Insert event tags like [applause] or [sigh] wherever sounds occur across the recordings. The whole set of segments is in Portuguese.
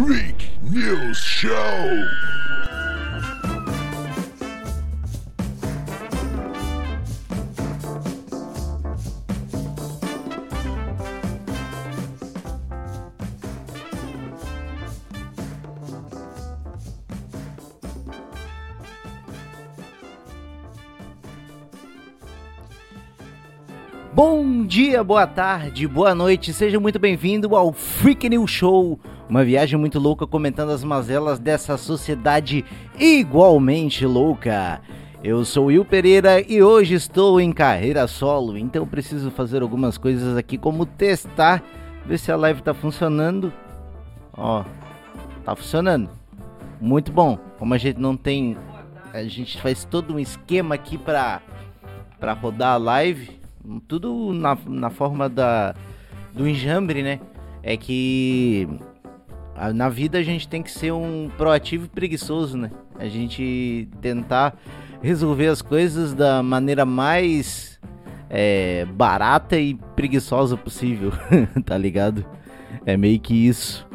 Freak News Show. Bom dia, boa tarde, boa noite, seja muito bem-vindo ao Freak News Show, uma viagem muito louca comentando as mazelas dessa sociedade igualmente louca. Eu sou Will Pereira e hoje estou em carreira solo, então preciso fazer algumas coisas aqui como testar, ver se a live tá funcionando. Ó, tá funcionando. Muito bom. Como a gente não tem, a gente faz todo um esquema aqui para para rodar a live tudo na, na forma da, do enjambre, né? É que na vida a gente tem que ser um proativo e preguiçoso, né? A gente tentar resolver as coisas da maneira mais é, barata e preguiçosa possível, [laughs] tá ligado? É meio que isso.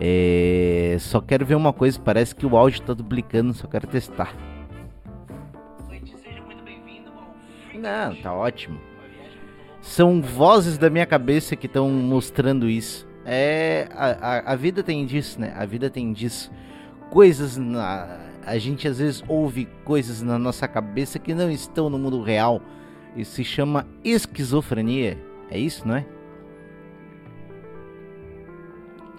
É, só quero ver uma coisa, parece que o áudio tá duplicando, só quero testar. Não, tá ótimo. São vozes da minha cabeça que estão mostrando isso. É. A, a, a, vida tem disso, né? A vida tem disso. Coisas na. A gente às vezes ouve coisas na nossa cabeça que não estão no mundo real. Isso se chama esquizofrenia. É isso, não é?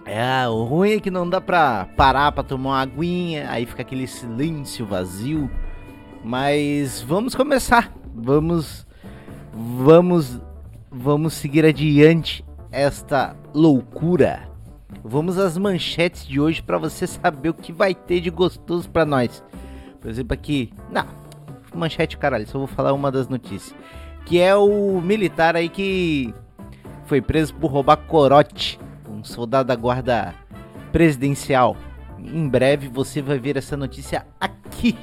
É, o ruim é que não dá pra parar pra tomar uma aguinha, aí fica aquele silêncio vazio. Mas vamos começar. Vamos. Vamos vamos seguir adiante esta loucura. Vamos às manchetes de hoje para você saber o que vai ter de gostoso para nós. Por exemplo, aqui, não, manchete caralho, só vou falar uma das notícias, que é o militar aí que foi preso por roubar corote, um soldado da guarda presidencial. Em breve você vai ver essa notícia aqui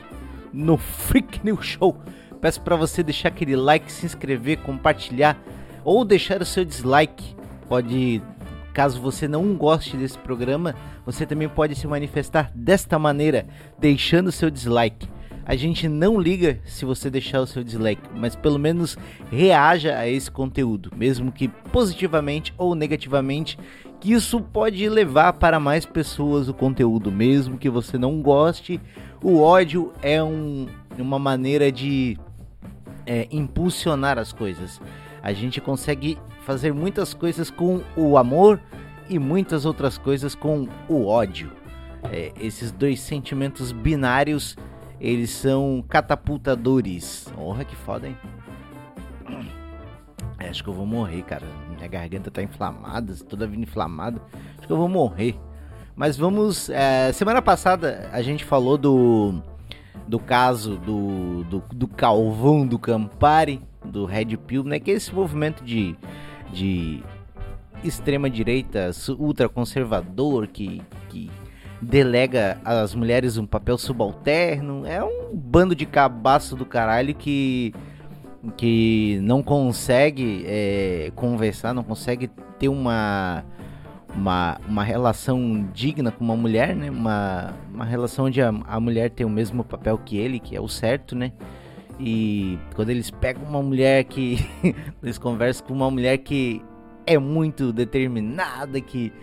no Freak News Show. Peço para você deixar aquele like, se inscrever, compartilhar ou deixar o seu dislike. Pode, caso você não goste desse programa, você também pode se manifestar desta maneira, deixando seu dislike. A gente não liga se você deixar o seu dislike, mas pelo menos reaja a esse conteúdo, mesmo que positivamente ou negativamente, que isso pode levar para mais pessoas o conteúdo, mesmo que você não goste. O ódio é um, uma maneira de é, impulsionar as coisas. A gente consegue fazer muitas coisas com o amor e muitas outras coisas com o ódio. É, esses dois sentimentos binários, eles são catapultadores. Porra, que foda, hein? É, acho que eu vou morrer, cara. Minha garganta tá inflamada, toda vindo inflamada. Acho que eu vou morrer. Mas vamos. É, semana passada a gente falou do. Do caso do, do, do Calvão do Campari do Red Pill, né? Que é esse movimento de, de extrema direita, ultraconservador que, que delega às mulheres um papel subalterno. É um bando de cabaço do caralho que que não consegue é, conversar, não consegue ter uma, uma, uma relação digna com uma mulher, né? Uma, uma relação onde a, a mulher tem o mesmo papel que ele, que é o certo, né? E quando eles pegam uma mulher que. [laughs] eles conversam com uma mulher que é muito determinada, que.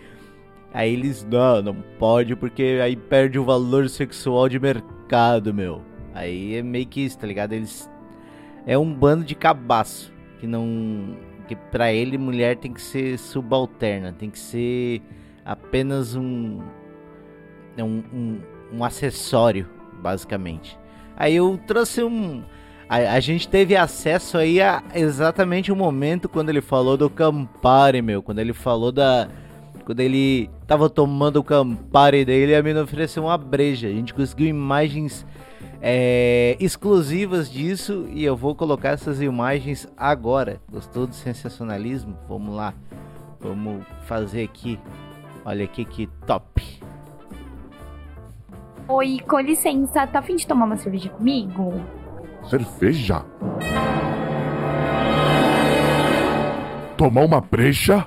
Aí eles. Não, não pode, porque aí perde o valor sexual de mercado, meu. Aí é meio que isso, tá ligado? Eles. É um bando de cabaço. Que não. Que pra ele mulher tem que ser subalterna, tem que ser apenas um. Um, um, um acessório, basicamente. Aí eu trouxe um a, a, gente teve acesso aí a exatamente o momento quando ele falou do Campari, meu. Quando ele falou da. Quando ele tava tomando o Campari dele, a mina ofereceu uma breja. A gente conseguiu imagens é, exclusivas disso e eu vou colocar essas imagens agora. Gostou do sensacionalismo? Vamos lá. Vamos fazer aqui. Olha aqui que top. Oi, com licença, tá afim de tomar uma cerveja comigo? cerveja? Tomar uma breja?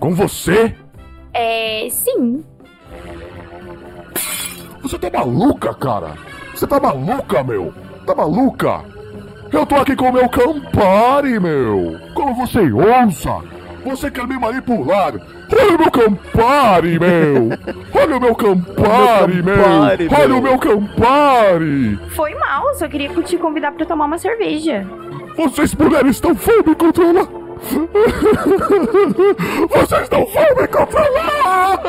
Com você? É, sim. Você tá maluca, cara? Você tá maluca, meu? Tá maluca? Eu tô aqui com o meu Campari, meu! Como você ousa? Você quer me manipular? Olha o meu Campari, meu! Olha o meu Campari, meu! Campari, Olha o meu Campari! Foi mal, só queria te convidar pra tomar uma cerveja. Vocês mulheres estão fã me controlar! Vocês não vão me controlar!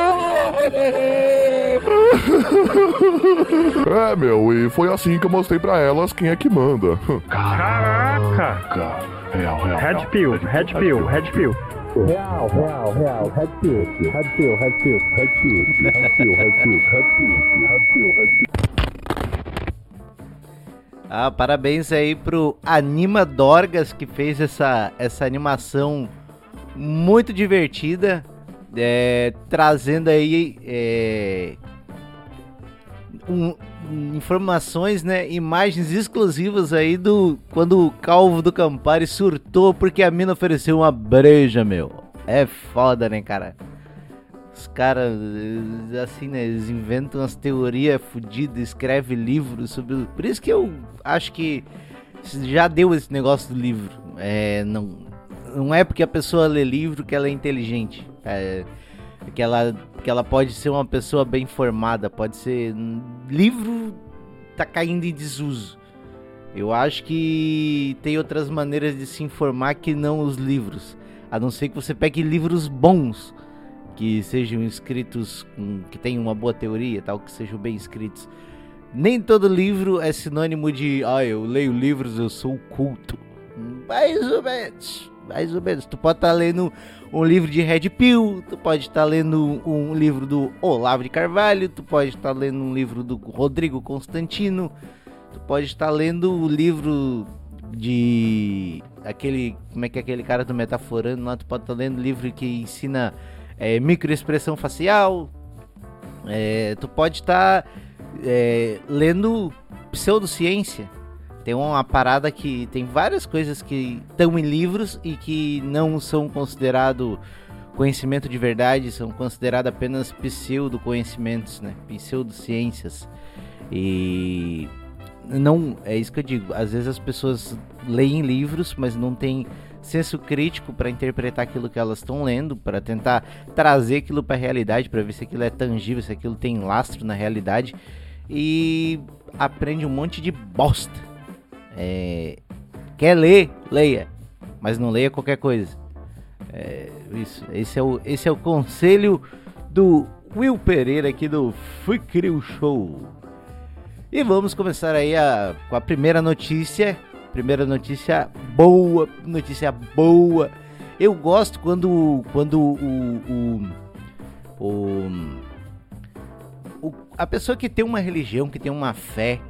É, meu, e foi assim que eu mostrei pra elas quem é que manda. Caraca! Real, real. Red pill, red pill, red pill. Real, real, real, red pill, red pill, red pill, red pill, red pill, red pill, red pill, red pill, red pill. Ah, parabéns aí pro Anima Dorgas que fez essa, essa animação muito divertida, é, trazendo aí é, um- informações, né, imagens exclusivas aí do quando o Calvo do Campari surtou porque a mina ofereceu uma breja, meu. É foda, né, cara? Os caras, eh, assim, né, eles inventam umas teorias fodidas, escrevem livros sobre. Por isso que eu acho que já deu esse negócio do livro. É, não, não é porque a pessoa lê livro que ela é inteligente. É, que, ela, que ela pode ser uma pessoa bem formada. Pode ser. Livro tá caindo em desuso. Eu acho que tem outras maneiras de se informar que não os livros. A não ser que você pegue livros bons que sejam escritos com, que tenham uma boa teoria, tal, que sejam bem escritos. Nem todo livro é sinônimo de, ah, eu leio livros, eu sou culto. Mais ou menos, mais ou menos. Tu pode estar lendo um livro de Red Pill, tu pode estar lendo um livro do Olavo de Carvalho, tu pode estar lendo um livro do Rodrigo Constantino, tu pode estar lendo o livro de aquele, como é que é aquele cara do Metaforando lá, tu pode estar lendo livro que ensina é, microexpressão facial. É, tu pode estar é, lendo pseudociência. Tem uma parada que tem várias coisas que estão em livros e que não são considerado conhecimento de verdade, são considerados apenas pseudo-conhecimentos, né? Pseudociências. E não é isso que eu digo. Às vezes as pessoas leem livros, mas não têm senso crítico para interpretar aquilo que elas estão lendo, para tentar trazer aquilo para a realidade, para ver se aquilo é tangível, se aquilo tem lastro na realidade e aprende um monte de bosta. É, quer ler, leia, mas não leia qualquer coisa. É, isso, esse é o esse é o conselho do Will Pereira aqui do Fui Crio Show. E vamos começar aí a, com a primeira notícia. Primeira notícia boa, notícia boa. Eu gosto quando, quando o, o, o, o- a pessoa que tem uma religião, que tem uma fé,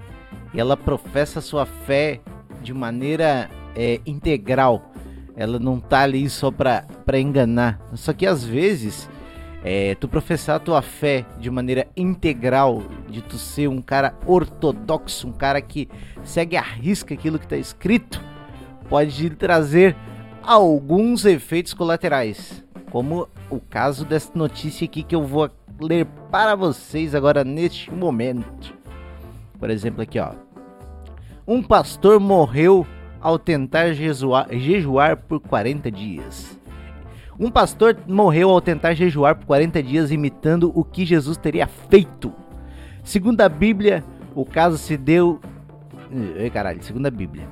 ela professa sua fé de maneira é, integral. Ela não tá ali só pra enganar. Só que às vezes é, tu professar a tua fé de maneira integral, de tu ser um cara ortodoxo, um cara que segue à risca aquilo que está escrito, pode trazer alguns efeitos colaterais, como o caso dessa notícia aqui que eu vou ler para vocês agora neste momento. Por exemplo, aqui ó. Um pastor morreu ao tentar jejuar, jejuar por 40 dias. Um pastor morreu ao tentar jejuar por 40 dias imitando o que Jesus teria feito. Segundo a Bíblia, o caso se deu. Ei, caralho, segundo a Bíblia.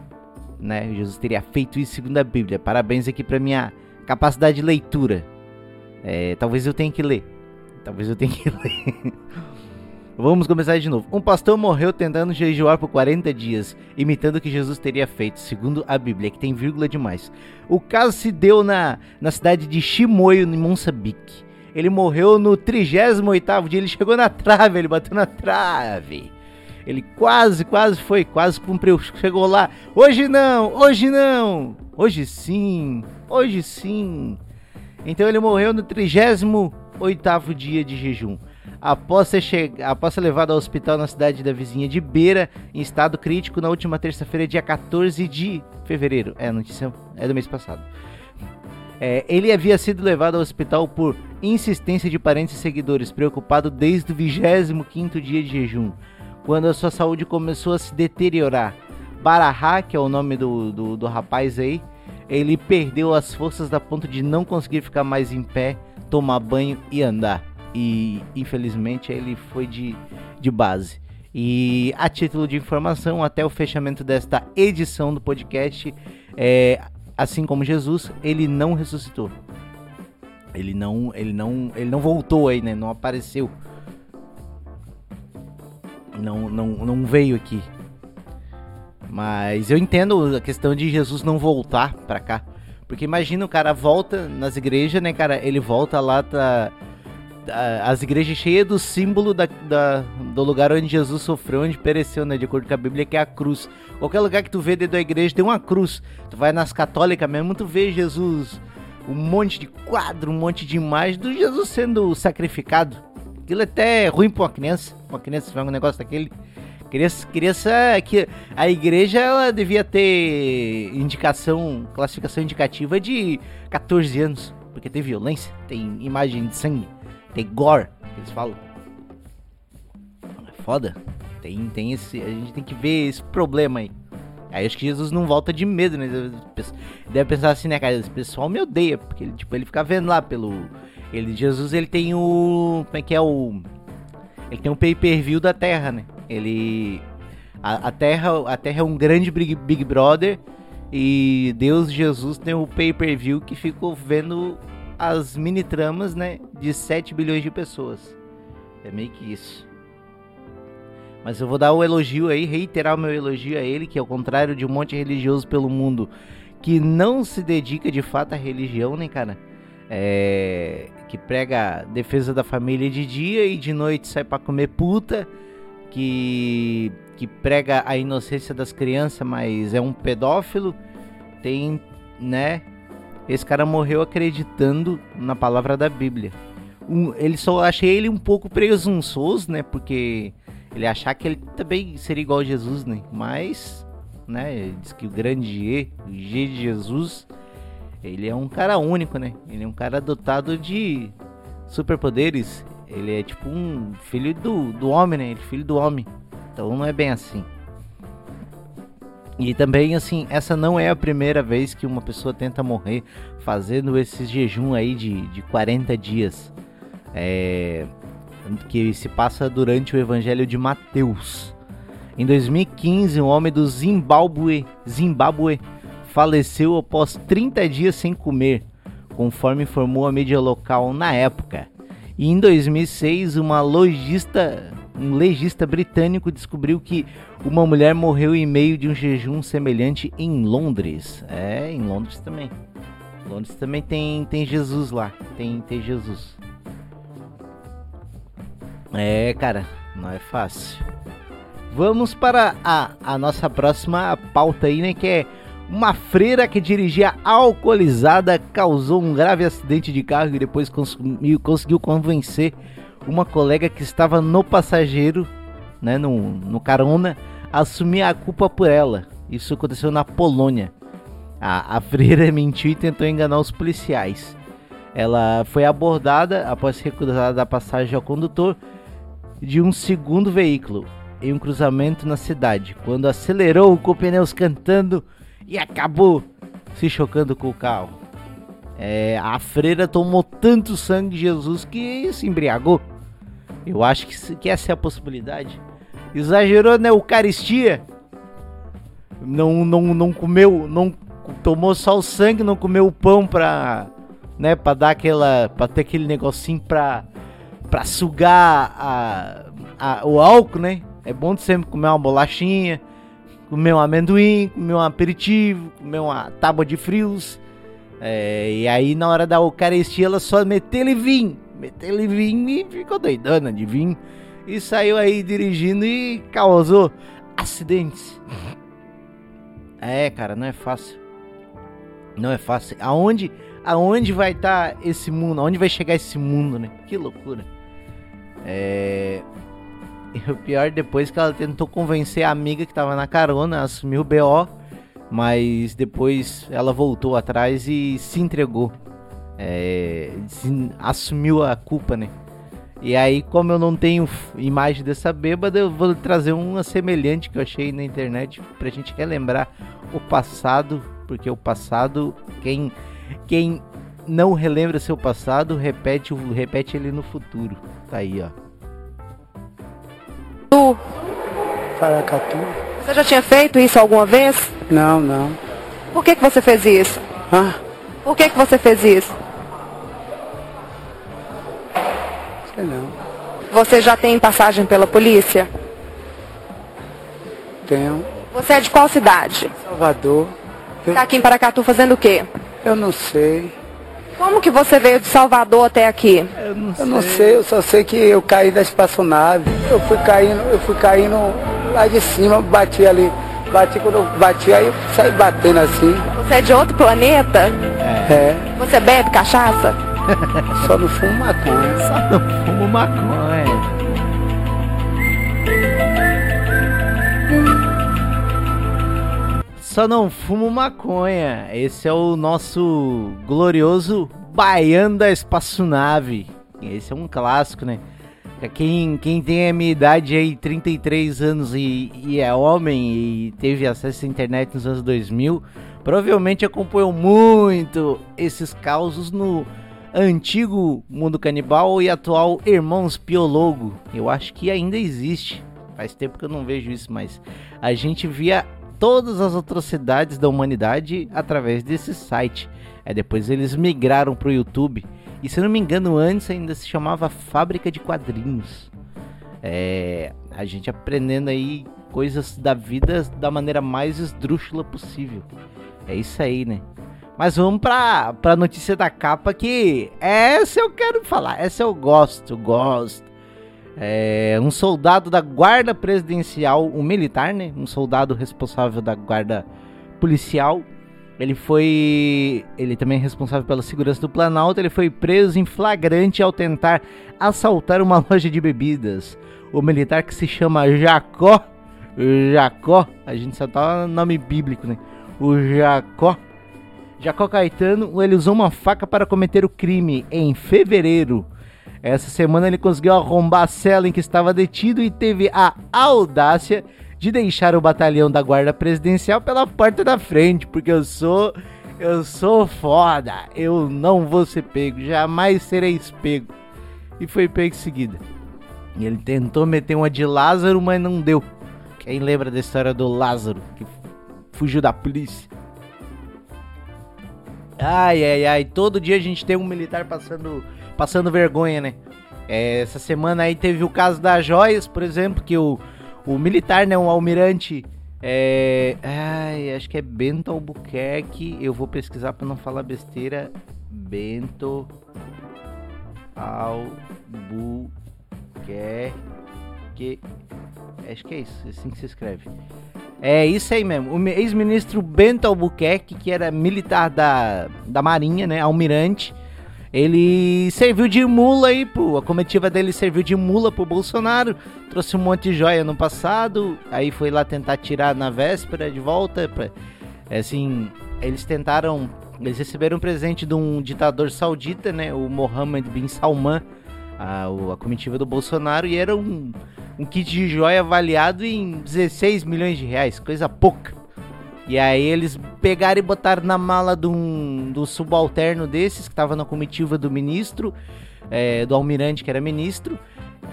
Né? Jesus teria feito isso segundo a Bíblia. Parabéns aqui pra minha capacidade de leitura. É, talvez eu tenha que ler. Talvez eu tenha que [laughs] ler. Vamos começar de novo. Um pastor morreu tentando jejuar por 40 dias, imitando o que Jesus teria feito, segundo a Bíblia, que tem vírgula demais. O caso se deu na, na cidade de Chimoio, em Moçambique. Ele morreu no 38º dia, ele chegou na trave, ele bateu na trave. Ele quase, quase foi, quase cumpriu, chegou lá. Hoje não, hoje não, hoje sim, hoje sim. Então ele morreu no 38º dia de jejum. Após ser, che... Após ser levado ao hospital na cidade da vizinha de Beira, em estado crítico, na última terça-feira, dia 14 de fevereiro. É, a notícia é do mês passado. É, ele havia sido levado ao hospital por insistência de parentes e seguidores, preocupado desde o 25 dia de jejum, quando a sua saúde começou a se deteriorar. Barahá, que é o nome do, do, do rapaz aí, ele perdeu as forças da ponto de não conseguir ficar mais em pé, tomar banho e andar. E infelizmente ele foi de, de base. E a título de informação, até o fechamento desta edição do podcast, é, assim como Jesus, ele não ressuscitou. Ele não, ele não, ele não voltou aí, né? Não apareceu. Não, não, não veio aqui. Mas eu entendo a questão de Jesus não voltar pra cá. Porque imagina o cara volta nas igrejas, né, cara? Ele volta lá, tá. As igrejas cheias do símbolo da, da- do lugar onde Jesus sofreu, onde pereceu, né? De acordo com a Bíblia, que é a cruz. Qualquer lugar que tu vê dentro da igreja tem uma cruz. Tu vai nas católicas mesmo, tu vê Jesus, um monte de quadro, um monte de imagem do Jesus sendo sacrificado. Aquilo é até ruim pra uma criança. Uma criança ver um negócio daquele. Criança, criança que a igreja ela devia ter indicação, classificação indicativa de 14 anos, porque tem violência, tem imagem de sangue, tem gore, eles falam. É foda. Tem, tem esse, a gente tem que ver esse problema aí. Aí acho que Jesus não volta de medo, né? Deve pensar assim, né, cara? Esse pessoal me odeia, porque ele, tipo, ele fica vendo lá pelo ele Jesus, ele tem o como é que é o ele tem um pay-per-view da Terra, né? Ele a, a Terra, a Terra é um grande Big, Big Brother e Deus Jesus tem o pay-per-view que ficou vendo as mini tramas, né, de 7 bilhões de pessoas. É meio que isso. Mas eu vou dar o elogio aí, reiterar o meu elogio a ele, que ao contrário de um monte de religioso pelo mundo que não se dedica de fato à religião, né, cara? É, que prega defesa da família de dia e de noite sai pra comer puta, que, que prega a inocência das crianças, mas é um pedófilo, tem, né? Esse cara morreu acreditando na palavra da Bíblia. Um, ele só achei ele um pouco presunçoso, né? Porque ele achar que ele também seria igual a Jesus, né? Mas, né? Diz que o grande G, o G de Jesus, ele é um cara único, né? Ele é um cara dotado de superpoderes. Ele é tipo um filho do, do homem, né? Ele é filho do homem. Então não é bem assim. E também, assim, essa não é a primeira vez que uma pessoa tenta morrer fazendo esses jejum aí de, de 40 dias. É, que se passa durante o Evangelho de Mateus. Em 2015, um homem do Zimbábue, Zimbábue faleceu após 30 dias sem comer, conforme informou a mídia local na época. E em 2006, uma logista, um legista britânico descobriu que uma mulher morreu em meio de um jejum semelhante em Londres. É, em Londres também. Londres também tem, tem Jesus lá. Tem, tem Jesus. É, cara, não é fácil. Vamos para a, a nossa próxima pauta aí, né? Que é uma freira que dirigia alcoolizada causou um grave acidente de carro e depois conseguiu, conseguiu convencer uma colega que estava no passageiro, né, no, no carona, assumir a culpa por ela. Isso aconteceu na Polônia. A, a freira [laughs] mentiu e tentou enganar os policiais. Ela foi abordada após ser recusada da passagem ao condutor de um segundo veículo em um cruzamento na cidade, quando acelerou com pneus cantando e acabou se chocando com o carro. É, a freira tomou tanto sangue de Jesus que se embriagou. Eu acho que, que essa é a possibilidade. Exagerou na Eucaristia. Não, não, não comeu, não tomou só o sangue, não comeu o pão pra, né, pra dar aquela, pra ter aquele negocinho pra, pra sugar a, a, o álcool, né? É bom sempre comer uma bolachinha, comer um amendoim, comer um aperitivo, comer uma tábua de frios. É, e aí na hora da Eucaristia ela só meteu ele vinho, meteu ele vinho e ficou doidana de vinho. E saiu aí dirigindo e causou acidentes. É, cara, não é fácil. Não é fácil. Aonde, aonde vai estar tá esse mundo? Aonde vai chegar esse mundo, né? Que loucura. É... E o pior depois que ela tentou convencer a amiga que tava na carona a assumir o BO, mas depois ela voltou atrás e se entregou. É, assumiu a culpa, né? E aí, como eu não tenho imagem dessa bêbada, eu vou trazer uma semelhante que eu achei na internet pra gente relembrar o passado, porque o passado, quem, quem não relembra seu passado, repete, o- repete ele no futuro. Tá aí, ó. Paracatu? Você já tinha feito isso alguma vez? Não, não. Por que, que você fez isso? Ah, Por que, que você fez isso? Não. Você já tem passagem pela polícia? Tenho. Você é de qual cidade? Salvador. Eu, Tá aqui em Paracatu fazendo o quê? eu não sei. Como que você veio de Salvador até aqui? Eu não Eu não sei, eu só sei que eu caí da espaçonave. Eu fui caindo, eu fui caindo lá de cima, bati ali. Bati quando eu bati, aí eu saí batendo assim. Você é de outro planeta? É, Você bebe cachaça? [laughs] só não fumo maconha. [laughs] Só não fumo maconha. Só não fumo maconha. Esse é o nosso glorioso Baiano da Espaçonave. Esse é um clássico, né? Quem, quem tem a minha idade aí, 33 anos e, e é homem e teve acesso à internet nos anos 2000, provavelmente acompanhou muito esses causos no antigo Mundo Canibal e atual Irmãos Piologo. Eu acho que ainda existe. Faz tempo que eu não vejo isso, mas a gente via todas as atrocidades da humanidade através desse site. Aí depois eles migraram pro YouTube. E se não me engano, antes ainda se chamava Fábrica de Quadrinhos. É, a gente aprendendo aí coisas da vida da maneira mais esdrúxula possível. É isso aí, né? Mas vamos pra, pra notícia da capa que essa eu quero falar, essa eu gosto, gosto. É, um soldado da guarda presidencial, um militar, né? Um soldado responsável da guarda policial. Ele foi. Ele também é responsável pela segurança do Planalto. Ele foi preso em flagrante ao tentar assaltar uma [laughs] loja de bebidas. O militar que se chama Jacó. Jacó. A gente só tá no nome bíblico, né? O Jacó. Jacó Caetano, ele usou uma faca para cometer o crime em fevereiro. Essa semana ele conseguiu arrombar a cela em que estava detido e teve a audácia de deixar o batalhão da guarda presidencial pela porta da frente, porque eu sou eu sou foda, eu não vou ser pego, jamais serei pego. E foi pego em seguida. E ele tentou meter uma de Lázaro, mas não deu. Quem lembra da história do Lázaro que fugiu da polícia? Ai, ai, ai. Todo dia a gente tem um militar passando, passando vergonha, né? É, essa semana aí teve o caso das joias, por exemplo, que o, o militar, né, um almirante, é, ai, acho que é Bento Albuquerque, eu vou pesquisar pra não falar besteira, Bento Albuquerque, acho que é isso, assim que se escreve. É isso aí mesmo. O mi- ex-ministro Bento Albuquerque, que era militar da, da Marinha, né? Almirante. Ele serviu de mula aí, pro, a comitiva dele serviu de mula pro Bolsonaro. Trouxe um monte de joia no passado. Aí foi lá tentar tirar na véspera de volta. Pra, é assim, eles tentaram. Eles receberam um presente de um ditador saudita, né? O Mohammed bin Salman. A, a comitiva do Bolsonaro. E era um, um kit de joia avaliado em 16 milhões de reais, coisa pouca. E aí eles pegaram e botaram na mala de um, do subalterno desses, que tava na comitiva do ministro, é, do almirante que era ministro.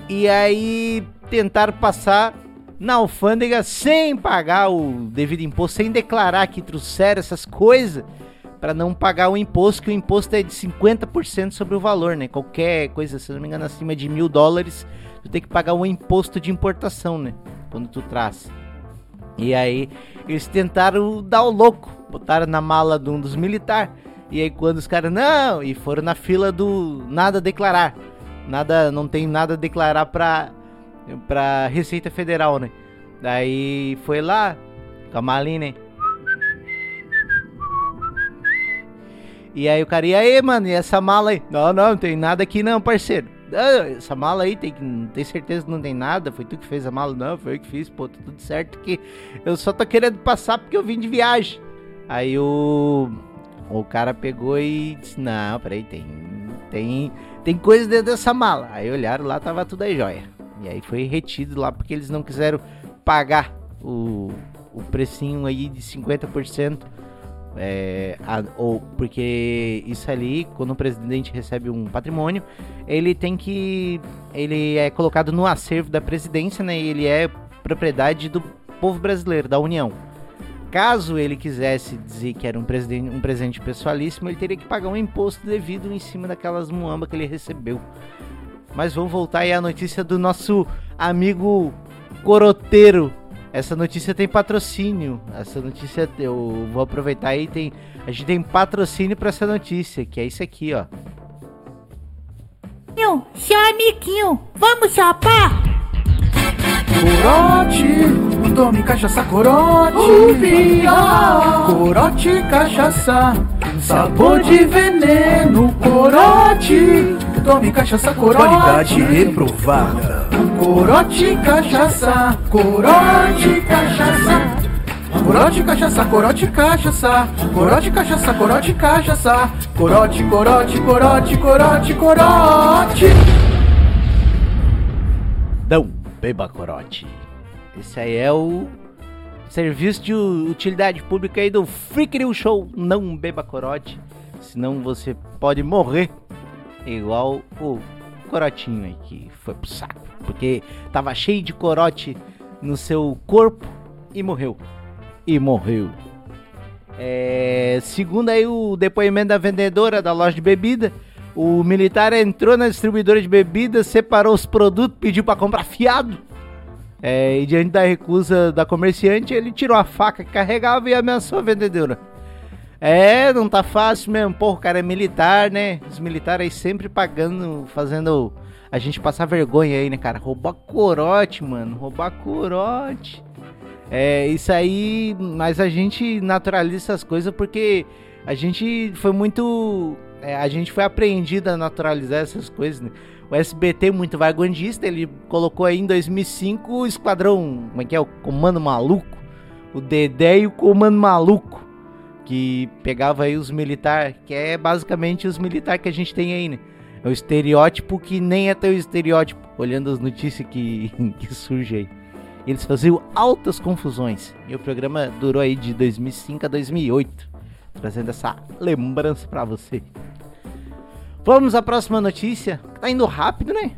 E aí tentaram passar na alfândega sem pagar o devido imposto, sem declarar que trouxeram essas coisas, para não pagar o imposto, que o imposto é de 50% sobre o valor, né? Qualquer coisa, se não me engano, acima de mil dólares, tu tem que pagar o imposto de importação, né? Quando tu traz. E aí eles tentaram dar o louco, botaram na mala de um dos militares. E aí quando os caras não, e foram na fila do nada declarar. Nada, não tem nada a declarar pra pra Receita Federal, né? Daí foi lá com a malinha, né? E aí o cara, e aí, mano, e essa mala aí? Não, não, não tem nada aqui não, parceiro. Ah, essa mala aí, tem, tem certeza que não tem nada? Foi tu que fez a mala? Não, foi eu que fiz, pô, tá tudo certo que eu só tô querendo passar porque eu vim de viagem. Aí o, O cara pegou e disse: Não, peraí, tem. Tem, tem coisa dentro dessa mala. Aí olharam lá, tava tudo aí jóia. E aí foi retido lá porque eles não quiseram pagar o, o precinho aí de 50%. É, a- ou porque isso ali, quando o presidente recebe um patrimônio, ele tem que. Ele é colocado no acervo da presidência, né? E ele é propriedade do povo brasileiro, da União. Caso ele quisesse dizer que era um, presiden- um presente pessoalíssimo, ele teria que pagar um imposto devido em cima daquelas muambas que ele recebeu. Mas vamos voltar aí à notícia do nosso amigo coroteiro. Essa notícia tem patrocínio. Essa notícia eu vou aproveitar aí tem a gente tem patrocínio para essa notícia, que é isso aqui, ó. Amiguinho, seu amiguinho, vamos chapar? Corote, tome cachaça corote. Corote, cachaça, sabor de veneno. Corote, tome cachaça corote. Qualidade reprovada. Corote, cachaça, corote, cachaça. Corote, cachaça, corote, cachaça. Corote, cachaça, corote, cachaça. Corote, corote, corote, corote, corote. Não beba corote. Esse aí é o serviço de utilidade pública aí do Freak New Show. Não beba corote, senão você pode morrer igual o corotinho aí que foi pro saco, porque tava cheio de corote no seu corpo e morreu. E morreu. É, segundo aí o depoimento da vendedora da loja de bebida, o militar entrou na distribuidora de bebidas, separou os produtos, pediu para comprar fiado. É, e diante da recusa da comerciante, ele tirou a faca que carregava e ameaçou a vendedora. É, não tá fácil mesmo. Pô, o cara é militar, né? Os militares sempre pagando, fazendo a gente passar vergonha aí, né, cara? Roubar corote, mano. Roubar corote. É, isso aí, mas a gente naturaliza essas coisas porque a gente foi muito. é, a gente foi apreendido a naturalizar essas coisas, né? O SBT, muito vagondista, ele colocou aí em 2005 o Esquadrão. Como é que é? O Comando Maluco. O Dedé e o Comando Maluco. Que pegava aí os militares, que é basicamente os militares que a gente tem aí, né? É o estereótipo que nem é teu estereótipo, olhando as notícias que, [laughs] que surgem aí. Eles faziam altas confusões. E o programa durou aí de 2005 a 2008, trazendo essa lembrança pra você. Vamos à próxima notícia. Tá indo rápido, né?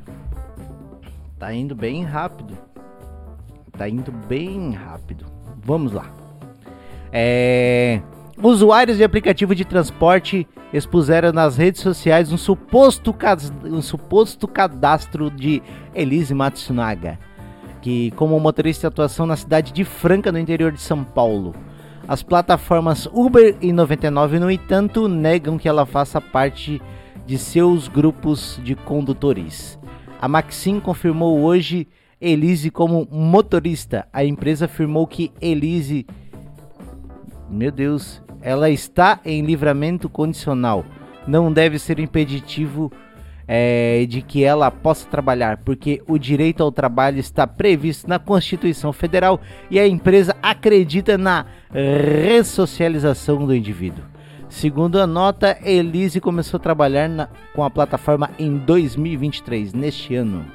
Tá indo bem rápido. Tá indo bem rápido. Vamos lá. É... Usuários de aplicativo de transporte expuseram nas redes sociais um suposto, um suposto cadastro de Elise Matsunaga, que como motorista de atuação na cidade de Franca, no interior de São Paulo. As plataformas Uber e 99, no entanto, negam que ela faça parte de seus grupos de condutores. A Maxim confirmou hoje Elise como motorista. A empresa afirmou que Elise meu Deus, ela está em livramento condicional. Não deve ser impeditivo é, de que ela possa trabalhar, porque o direito ao trabalho está previsto na Constituição Federal e a empresa acredita na ressocialização do indivíduo. Segundo a nota, Elise começou a trabalhar na- com a plataforma em 2023, neste ano.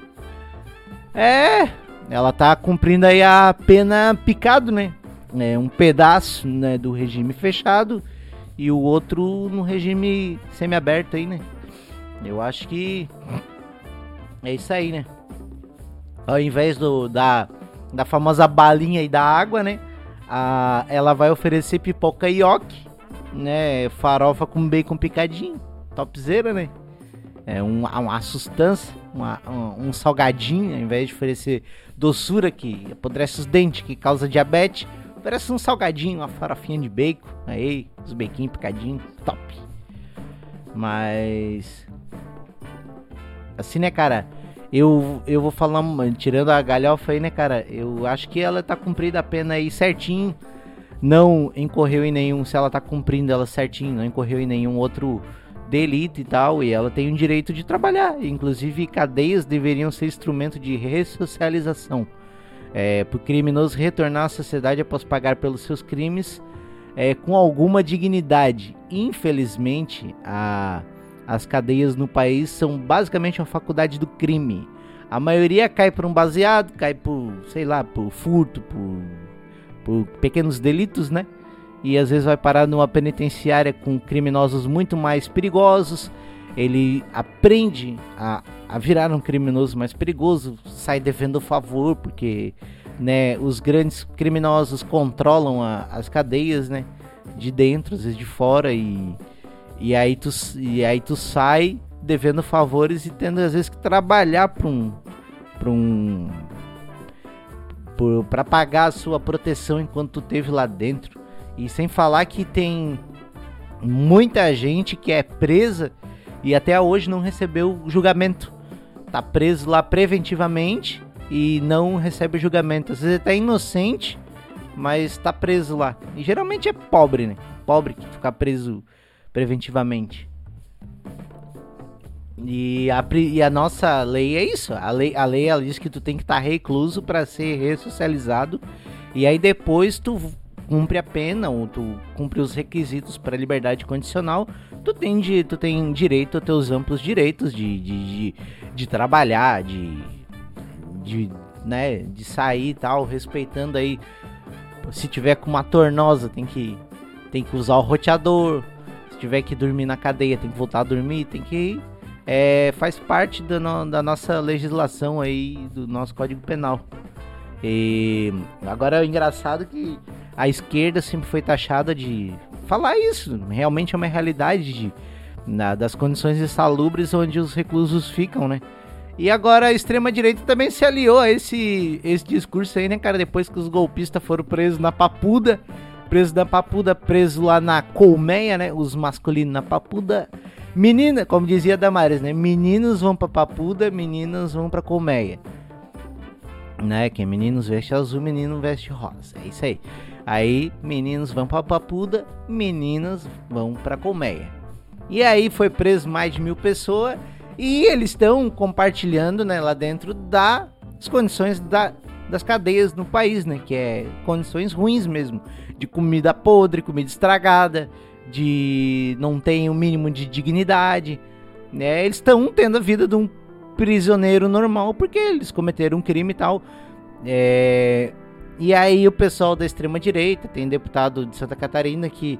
É, ela tá cumprindo aí a pena picado, né? É um pedaço né, do regime fechado e o outro no regime semiaberto aí, né? Eu acho que é isso aí, né? Ao invés do, da, da famosa balinha e da água, né? A, ela vai oferecer pipoca ioki, né? Farofa com bacon picadinho. Topzera, né? É uma, uma sustância, uma- um, um salgadinho, ao invés de oferecer doçura que apodrece os dentes, que causa diabetes, oferece um salgadinho, uma farofinha de bacon, aí, os bequinhos picadinhos, top. Mas. Assim, né, cara? Eu, eu vou falar, tirando a galhofa aí, né, cara? Eu acho que ela tá cumprida a pena aí certinho. Não incorreu em nenhum. Se ela tá cumprindo ela certinho, não incorreu em nenhum outro delito e tal. E ela tem o direito de trabalhar. Inclusive, cadeias deveriam ser instrumento de ressocialização. É, para o criminoso retornar à sociedade após pagar pelos seus crimes, é, com alguma dignidade. Infelizmente, a, as cadeias no país são basicamente uma faculdade do crime. A maioria cai por um baseado, cai por, sei lá, por furto, por, por pequenos delitos, né? E às vezes vai parar numa penitenciária com criminosos muito mais perigosos. Ele aprende a, a virar um criminoso mais perigoso, sai devendo favor, porque né, os grandes criminosos controlam a, as cadeias, né? De dentro, às vezes de fora, e, e, aí tu, e aí tu sai devendo favores e tendo às vezes que trabalhar para um para um para pagar a sua proteção enquanto tu teve lá dentro. E sem falar que tem muita gente que é presa e até hoje não recebeu julgamento. Tá preso lá preventivamente e não recebe julgamento. Às vezes é até inocente, mas tá preso lá. E geralmente é pobre, né? Pobre que fica preso preventivamente. E a, e a nossa lei é isso. A lei, a lei ela diz que tu tem que estar tá recluso para ser ressocializado. E aí depois tu cumpre a pena ou tu cumpre os requisitos para liberdade condicional, tu tem, de, tu tem direito a teus amplos direitos de, de, de, de trabalhar, de, de, né, de sair e tal, respeitando aí. Se tiver com uma tornosa, tem que, tem que usar o roteador. Se tiver que dormir na cadeia, tem que voltar a dormir, tem que é, faz parte da, no, da, nossa legislação aí, do nosso Código Penal. E agora é engraçado que a esquerda sempre foi taxada de falar isso. Realmente é uma realidade de, na, das condições insalubres onde os reclusos ficam, né? E agora a extrema-direita também se aliou a esse, esse discurso aí, né, cara? Depois que os golpistas foram presos na Papuda, presos na Papuda, presos lá na Colmeia, né? Os masculinos na Papuda. Menina, como dizia Damares, né? Meninos vão pra Papuda, meninas vão pra Colmeia. Né? Que meninos veste azul, menino veste rosa. É isso aí. Aí, meninos vão pra Papuda, meninas vão pra Colmeia. E aí foi preso mais de mil pessoas. E eles estão compartilhando né, lá dentro das condições da, das cadeias no país, né? Que é condições ruins mesmo. De comida podre, comida estragada, de não ter o um mínimo de dignidade. Né? Eles estão tendo a vida de um prisioneiro normal porque eles cometeram um crime e tal. É, e aí o pessoal da extrema direita, tem deputado de Santa Catarina que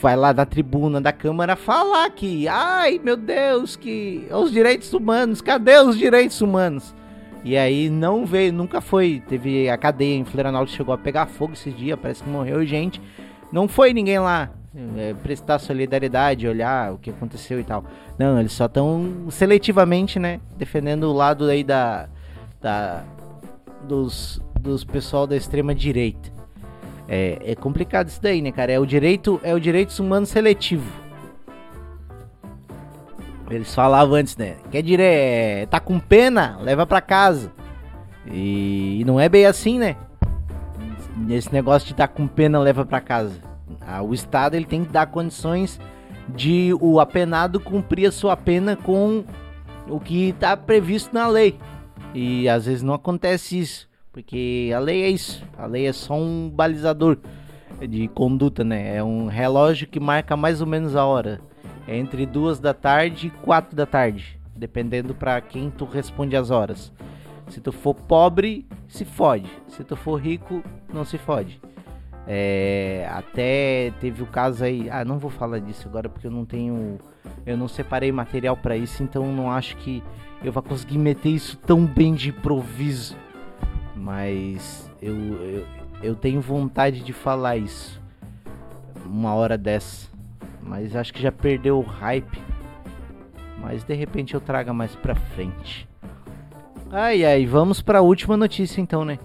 vai lá da tribuna da Câmara falar que, ai meu Deus, que os direitos humanos, cadê os direitos humanos? E aí não veio, nunca foi, teve a cadeia em Florianópolis chegou a pegar fogo esses dias, parece que morreu gente. Não foi ninguém lá é, prestar solidariedade, olhar o que aconteceu e tal. Não, eles só estão seletivamente, né, defendendo o lado aí da, da dos dos pessoal da extrema direita. É, é complicado isso daí, né, cara? É o direito, é o direito humano seletivo. Eles falavam antes, né? Quer dizer, é, tá com pena, leva pra casa. E, e, não é bem assim, né? Esse negócio de tá com pena, leva pra casa. Ah, o Estado ele tem que dar condições de o apenado cumprir a sua pena com o que está previsto na lei. E às vezes não acontece isso. Porque a lei é isso. A lei é só um balizador de conduta, né? É um relógio que marca mais ou menos a hora. É entre duas da tarde e quatro da tarde. Dependendo para quem tu responde as horas. Se tu for pobre, se fode. Se tu for rico, não se fode. É, até teve o caso aí. Ah, não vou falar disso agora porque eu não tenho. Eu não separei material para isso, então não acho que eu vá conseguir meter isso tão bem de improviso. Mas eu, eu, eu tenho vontade de falar isso uma hora dessa. Mas acho que já perdeu o hype. Mas de repente eu traga mais pra frente. Ai ai, vamos pra última notícia então, né?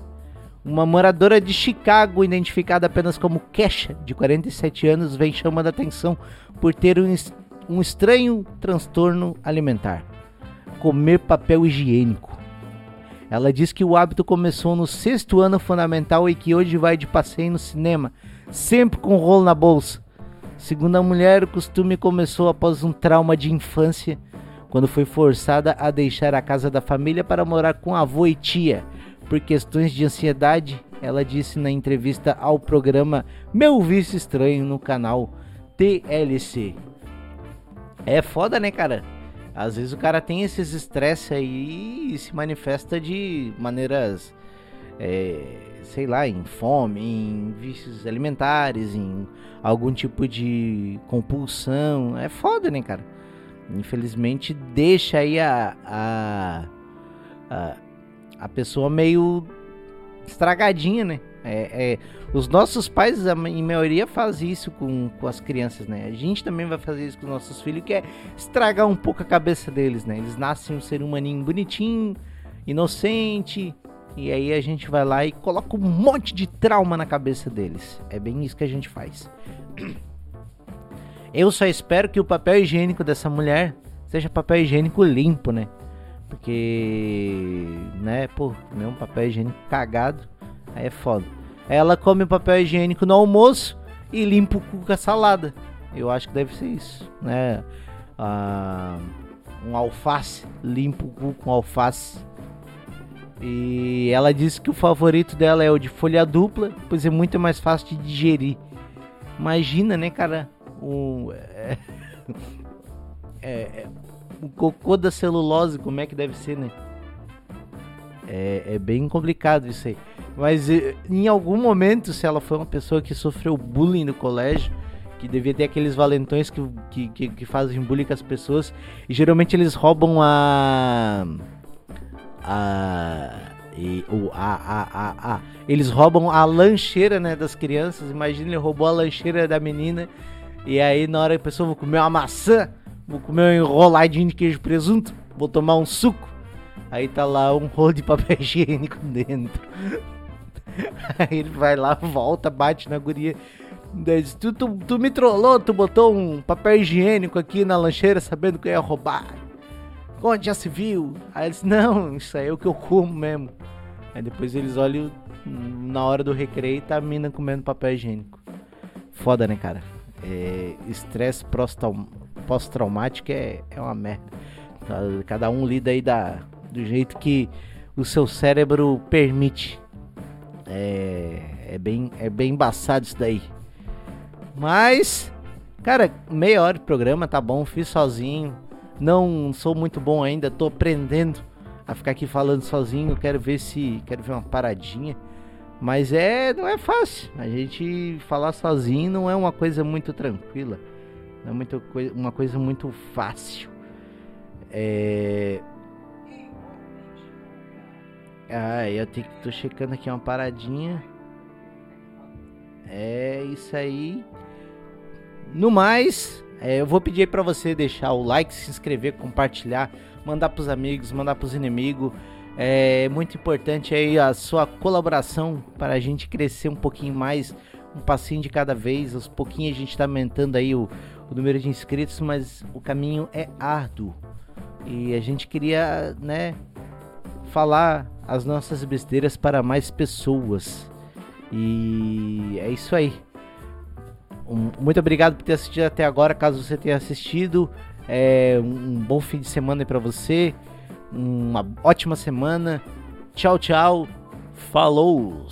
Uma moradora de Chicago, identificada apenas como Kesha, de 47 anos, vem chamando a atenção por ter um, um estranho transtorno alimentar: comer papel higiênico. Ela diz que o hábito começou no sexto ano fundamental e que hoje vai de passeio no cinema, sempre com rolo na bolsa. Segundo a mulher, o costume começou após um trauma de infância, quando foi forçada a deixar a casa da família para morar com avô e tia, por questões de ansiedade ela disse na entrevista ao programa Meu Vício Estranho no canal TLC. É foda, né, cara? Às vezes o cara tem esses estresse aí e se manifesta de maneiras, é, sei lá, em fome, em vícios alimentares, em algum tipo de compulsão. É foda, né, cara? Infelizmente deixa aí a, a, a, a pessoa meio estragadinha, né? É, é, os nossos pais, em maioria, fazem isso com, com as crianças, né? A gente também vai fazer isso com os nossos filhos, que é estragar um pouco a cabeça deles, né? Eles nascem um ser humaninho bonitinho, inocente, e aí a gente vai lá e coloca um monte de trauma na cabeça deles. É bem isso que a gente faz. [clears throat] Eu só espero que o papel higiênico dessa mulher seja papel higiênico limpo, né? Porque, né, pô, um papel higiênico cagado, aí é foda. Ela come o papel higiênico no almoço e limpa o cu com a salada. Eu acho que deve ser isso, né? Ah, um alface, limpa o cu com alface. E ela disse que o favorito dela é o de folha dupla, pois é muito mais fácil de digerir. Imagina, né, cara? O, é, [laughs] é, é, o cocô da celulose, como é que deve ser, né? É, é bem complicado isso aí. Mas em algum momento, se ela foi uma pessoa que sofreu bullying no colégio, que devia ter aqueles valentões que, que, que, que fazem bullying com as pessoas, e geralmente eles roubam a. a. E, o, a, a, a, a, eles roubam a lancheira né, das crianças. Imagina, ele roubou a lancheira da menina. E aí, na hora que a pessoa vou comer uma maçã, vou comer um enroladinho de queijo presunto, vou tomar um suco. Aí tá lá um rolo de papel [laughs] higiênico dentro. Aí ele vai lá, volta, bate na guria. Diz, tu, tu, tu me trollou, tu botou um papel higiênico aqui na lancheira sabendo que eu ia roubar. Onde já se viu? Aí ele disse, não, isso aí é o que eu como mesmo. Aí depois eles olham na hora do recreio e tá a mina comendo papel higiênico. Foda, né, cara? É, estresse pós-traumático é, é uma merda. Cada um lida aí da, do jeito que o seu cérebro permite. É, é, bem, é bem embaçado isso daí. Mas, cara, meia hora de programa tá bom, fiz sozinho. Não sou muito bom ainda, tô aprendendo a ficar aqui falando sozinho. Quero ver se. Quero ver uma paradinha. Mas é, não é fácil. A gente falar sozinho não é uma coisa muito tranquila. Não é muito, uma coisa muito fácil. É. Ah, eu tenho que tô checando aqui uma paradinha. É isso aí. No mais, é, eu vou pedir para você deixar o like, se inscrever, compartilhar, mandar pros amigos, mandar pros inimigos. É muito importante aí a sua colaboração para a gente crescer um pouquinho mais, um passinho de cada vez. Aos pouquinhos a gente está aumentando aí o, o número de inscritos, mas o caminho é árduo. E a gente queria, né, falar as nossas besteiras para mais pessoas. E é isso aí. Um, muito obrigado por ter assistido até agora. Caso você tenha assistido, é, um bom fim de semana para você uma ótima semana. Tchau, tchau. Falou!